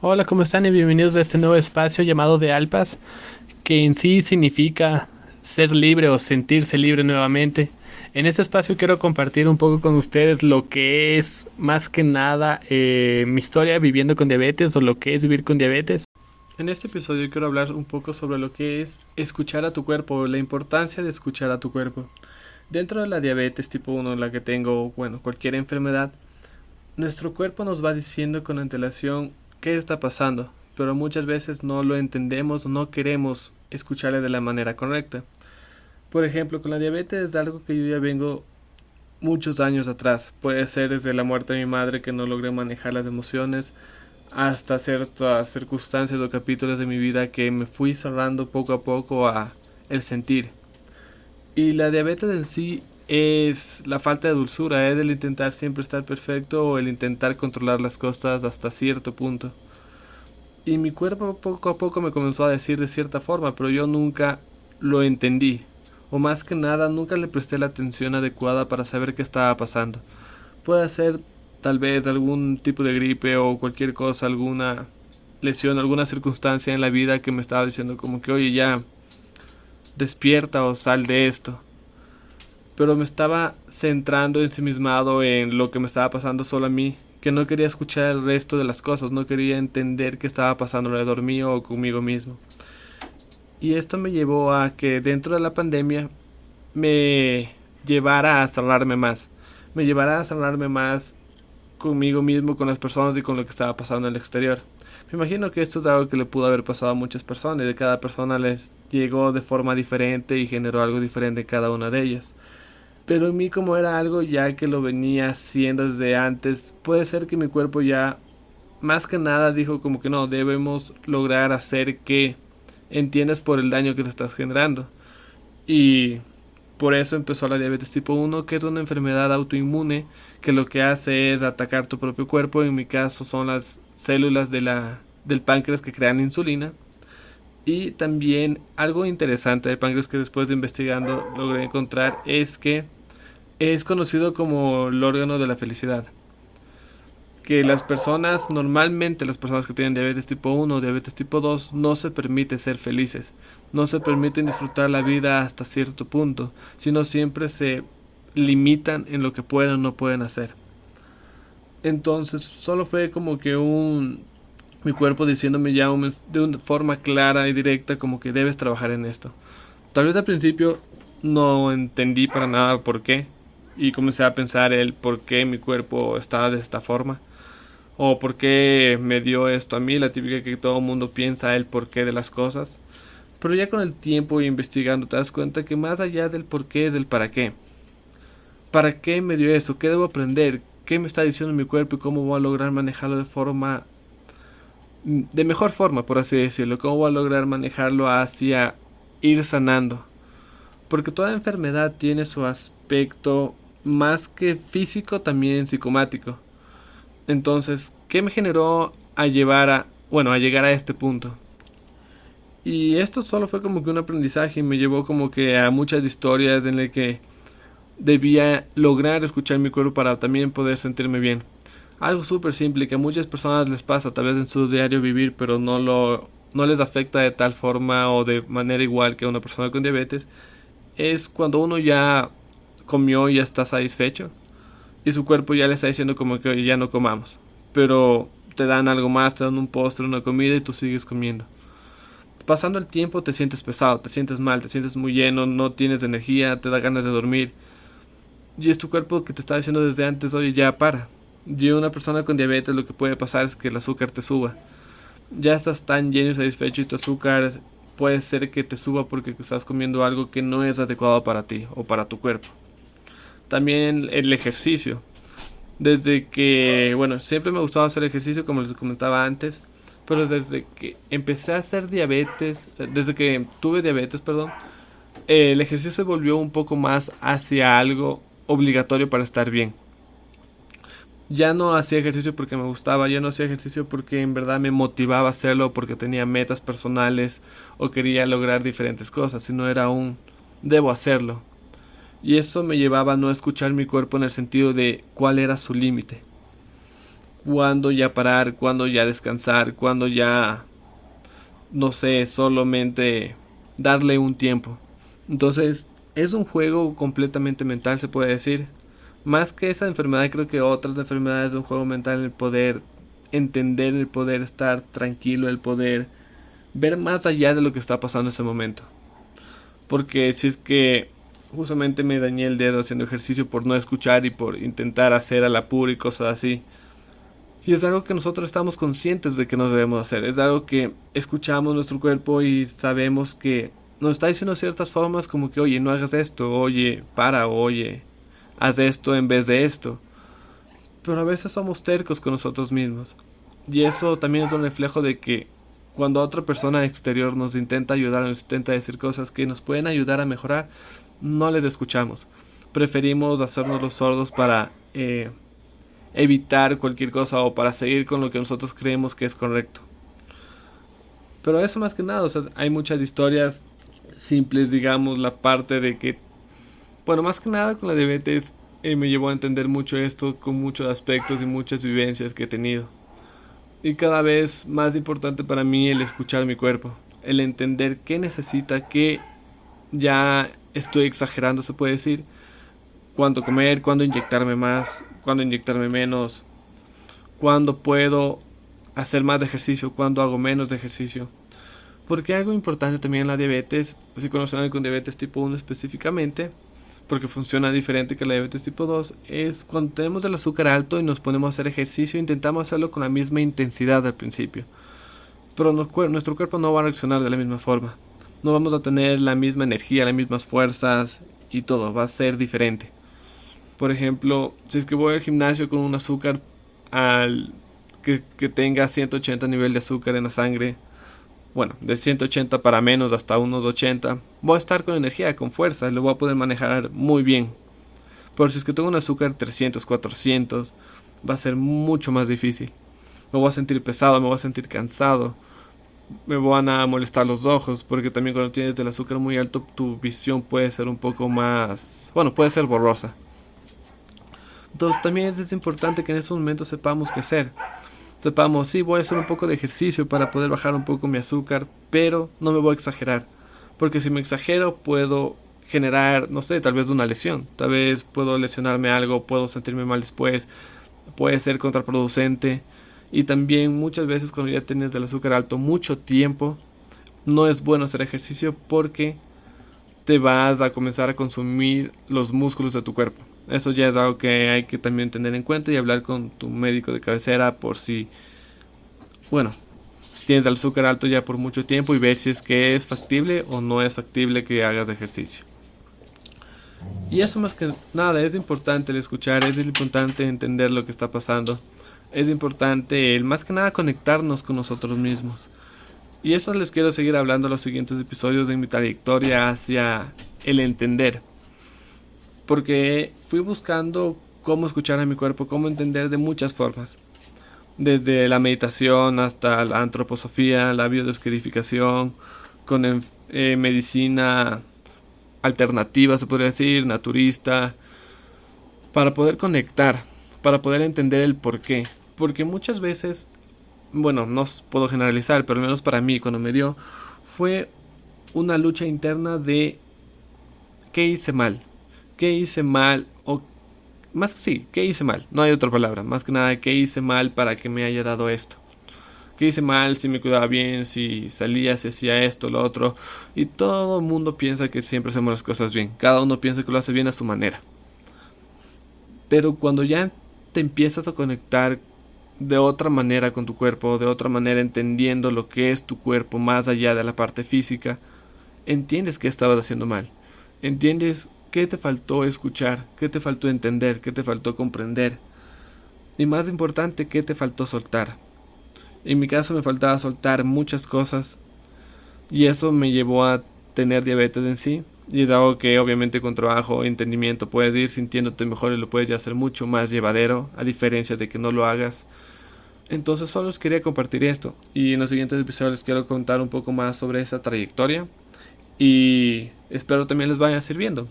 Hola, ¿cómo están? Y bienvenidos a este nuevo espacio llamado de Alpas, que en sí significa ser libre o sentirse libre nuevamente. En este espacio quiero compartir un poco con ustedes lo que es más que nada eh, mi historia viviendo con diabetes o lo que es vivir con diabetes. En este episodio quiero hablar un poco sobre lo que es escuchar a tu cuerpo, la importancia de escuchar a tu cuerpo. Dentro de la diabetes tipo 1, la que tengo, bueno, cualquier enfermedad, nuestro cuerpo nos va diciendo con antelación qué está pasando, pero muchas veces no lo entendemos, no queremos escucharle de la manera correcta. Por ejemplo, con la diabetes es algo que yo ya vengo muchos años atrás. Puede ser desde la muerte de mi madre que no logré manejar las emociones, hasta ciertas circunstancias o capítulos de mi vida que me fui cerrando poco a poco a el sentir. Y la diabetes en sí es la falta de dulzura, es el intentar siempre estar perfecto o el intentar controlar las cosas hasta cierto punto. Y mi cuerpo poco a poco me comenzó a decir de cierta forma, pero yo nunca lo entendí o más que nada nunca le presté la atención adecuada para saber qué estaba pasando. Puede ser tal vez algún tipo de gripe o cualquier cosa, alguna lesión, alguna circunstancia en la vida que me estaba diciendo como que oye ya despierta o sal de esto. Pero me estaba centrando ensimismado en lo que me estaba pasando solo a mí, que no quería escuchar el resto de las cosas, no quería entender qué estaba pasando alrededor mío o conmigo mismo. Y esto me llevó a que dentro de la pandemia me llevara a cerrarme más. Me llevara a cerrarme más conmigo mismo, con las personas y con lo que estaba pasando en el exterior. Me imagino que esto es algo que le pudo haber pasado a muchas personas y de cada persona les llegó de forma diferente y generó algo diferente en cada una de ellas. Pero en mí como era algo ya que lo venía haciendo desde antes, puede ser que mi cuerpo ya más que nada dijo como que no, debemos lograr hacer que entiendes por el daño que te estás generando. Y por eso empezó la diabetes tipo 1, que es una enfermedad autoinmune que lo que hace es atacar tu propio cuerpo. En mi caso son las células de la, del páncreas que crean insulina. Y también algo interesante del páncreas que después de investigando logré encontrar es que es conocido como el órgano de la felicidad que las personas, normalmente las personas que tienen diabetes tipo 1 o diabetes tipo 2, no se permite ser felices, no se permiten disfrutar la vida hasta cierto punto, sino siempre se limitan en lo que pueden o no pueden hacer. Entonces, solo fue como que un mi cuerpo diciéndome ya de una forma clara y directa como que debes trabajar en esto. Tal vez al principio no entendí para nada por qué y comencé a pensar el por qué mi cuerpo estaba de esta forma o por qué me dio esto a mí, la típica que todo el mundo piensa el porqué de las cosas. Pero ya con el tiempo y investigando te das cuenta que más allá del por qué es el para qué. ¿Para qué me dio eso? ¿Qué debo aprender? ¿Qué me está diciendo mi cuerpo y cómo voy a lograr manejarlo de forma de mejor forma, por así decirlo? ¿Cómo voy a lograr manejarlo hacia ir sanando? Porque toda enfermedad tiene su aspecto más que físico, también psicomático. Entonces, ¿qué me generó a llevar a, bueno, a llegar a este punto? Y esto solo fue como que un aprendizaje y me llevó como que a muchas historias en las que debía lograr escuchar mi cuerpo para también poder sentirme bien. Algo súper simple que a muchas personas les pasa tal vez en su diario vivir, pero no lo no les afecta de tal forma o de manera igual que a una persona con diabetes, es cuando uno ya comió y ya está satisfecho y su cuerpo ya le está diciendo como que ya no comamos. Pero te dan algo más, te dan un postre, una comida y tú sigues comiendo. Pasando el tiempo te sientes pesado, te sientes mal, te sientes muy lleno, no tienes energía, te da ganas de dormir. Y es tu cuerpo que te está diciendo desde antes, oye, ya para. Y una persona con diabetes lo que puede pasar es que el azúcar te suba. Ya estás tan lleno y satisfecho y tu azúcar puede ser que te suba porque estás comiendo algo que no es adecuado para ti o para tu cuerpo. También el ejercicio. Desde que, bueno, siempre me gustaba hacer ejercicio, como les comentaba antes, pero desde que empecé a hacer diabetes, desde que tuve diabetes, perdón, el ejercicio se volvió un poco más hacia algo obligatorio para estar bien. Ya no hacía ejercicio porque me gustaba, ya no hacía ejercicio porque en verdad me motivaba a hacerlo, porque tenía metas personales o quería lograr diferentes cosas, sino era un debo hacerlo. Y eso me llevaba a no escuchar mi cuerpo en el sentido de cuál era su límite. cuándo ya parar, cuándo ya descansar, cuándo ya, no sé, solamente darle un tiempo. Entonces, es un juego completamente mental, se puede decir. Más que esa enfermedad, creo que otras enfermedades de un juego mental, el poder entender, el poder estar tranquilo, el poder ver más allá de lo que está pasando en ese momento. Porque si es que justamente me dañé el dedo haciendo ejercicio por no escuchar y por intentar hacer al apuro y cosas así. Y es algo que nosotros estamos conscientes de que nos debemos hacer. Es algo que escuchamos nuestro cuerpo y sabemos que nos está diciendo ciertas formas como que, oye, no hagas esto, oye, para, oye, haz esto en vez de esto. Pero a veces somos tercos con nosotros mismos. Y eso también es un reflejo de que cuando otra persona exterior nos intenta ayudar, nos intenta decir cosas que nos pueden ayudar a mejorar, no les escuchamos. Preferimos hacernos los sordos para eh, evitar cualquier cosa o para seguir con lo que nosotros creemos que es correcto. Pero eso más que nada, o sea, hay muchas historias simples, digamos, la parte de que, bueno, más que nada con la diabetes eh, me llevó a entender mucho esto con muchos aspectos y muchas vivencias que he tenido. Y cada vez más importante para mí el escuchar mi cuerpo, el entender qué necesita, qué ya estoy exagerando, se puede decir, cuándo comer, cuándo inyectarme más, cuándo inyectarme menos, cuándo puedo hacer más de ejercicio, cuándo hago menos de ejercicio. Porque algo importante también en la diabetes, si conocen algo con diabetes tipo 1 específicamente, porque funciona diferente que la diabetes tipo 2, es cuando tenemos el azúcar alto y nos ponemos a hacer ejercicio, intentamos hacerlo con la misma intensidad al principio. Pero nuestro cuerpo no va a reaccionar de la misma forma. No vamos a tener la misma energía, las mismas fuerzas y todo, va a ser diferente. Por ejemplo, si es que voy al gimnasio con un azúcar al que, que tenga 180 nivel de azúcar en la sangre, bueno, de 180 para menos hasta unos 80, voy a estar con energía, con fuerza, lo voy a poder manejar muy bien. Pero si es que tengo un azúcar 300, 400, va a ser mucho más difícil. Me voy a sentir pesado, me voy a sentir cansado, me van a molestar los ojos, porque también cuando tienes el azúcar muy alto, tu visión puede ser un poco más, bueno, puede ser borrosa. Entonces también es importante que en esos momentos sepamos qué hacer sepamos, sí, voy a hacer un poco de ejercicio para poder bajar un poco mi azúcar, pero no me voy a exagerar. Porque si me exagero puedo generar, no sé, tal vez una lesión. Tal vez puedo lesionarme algo, puedo sentirme mal después, puede ser contraproducente. Y también muchas veces cuando ya tienes el azúcar alto mucho tiempo, no es bueno hacer ejercicio porque te vas a comenzar a consumir los músculos de tu cuerpo. Eso ya es algo que hay que también tener en cuenta y hablar con tu médico de cabecera por si, bueno, tienes el azúcar alto ya por mucho tiempo y ver si es que es factible o no es factible que hagas ejercicio. Y eso más que nada, es importante el escuchar, es importante entender lo que está pasando, es importante el más que nada conectarnos con nosotros mismos. Y eso les quiero seguir hablando en los siguientes episodios de mi trayectoria hacia el entender porque fui buscando cómo escuchar a mi cuerpo, cómo entender de muchas formas. Desde la meditación hasta la antroposofía, la biodescodificación, con eh, medicina alternativa, se podría decir, naturista, para poder conectar, para poder entender el por qué. Porque muchas veces, bueno, no puedo generalizar, pero al menos para mí, cuando me dio, fue una lucha interna de qué hice mal, qué hice mal o más sí, qué hice mal, no hay otra palabra, más que nada qué hice mal para que me haya dado esto. ¿Qué hice mal? Si me cuidaba bien, si salía, si hacía esto, lo otro. Y todo el mundo piensa que siempre hacemos las cosas bien. Cada uno piensa que lo hace bien a su manera. Pero cuando ya te empiezas a conectar de otra manera con tu cuerpo, de otra manera entendiendo lo que es tu cuerpo más allá de la parte física, entiendes que estabas haciendo mal. Entiendes ¿Qué te faltó escuchar? ¿Qué te faltó entender? ¿Qué te faltó comprender? Y más importante, ¿qué te faltó soltar? En mi caso me faltaba soltar muchas cosas y eso me llevó a tener diabetes en sí. Y es algo que obviamente con trabajo e entendimiento puedes ir sintiéndote mejor y lo puedes hacer mucho más llevadero, a diferencia de que no lo hagas. Entonces solo os quería compartir esto y en los siguientes episodios les quiero contar un poco más sobre esa trayectoria y espero también les vaya sirviendo.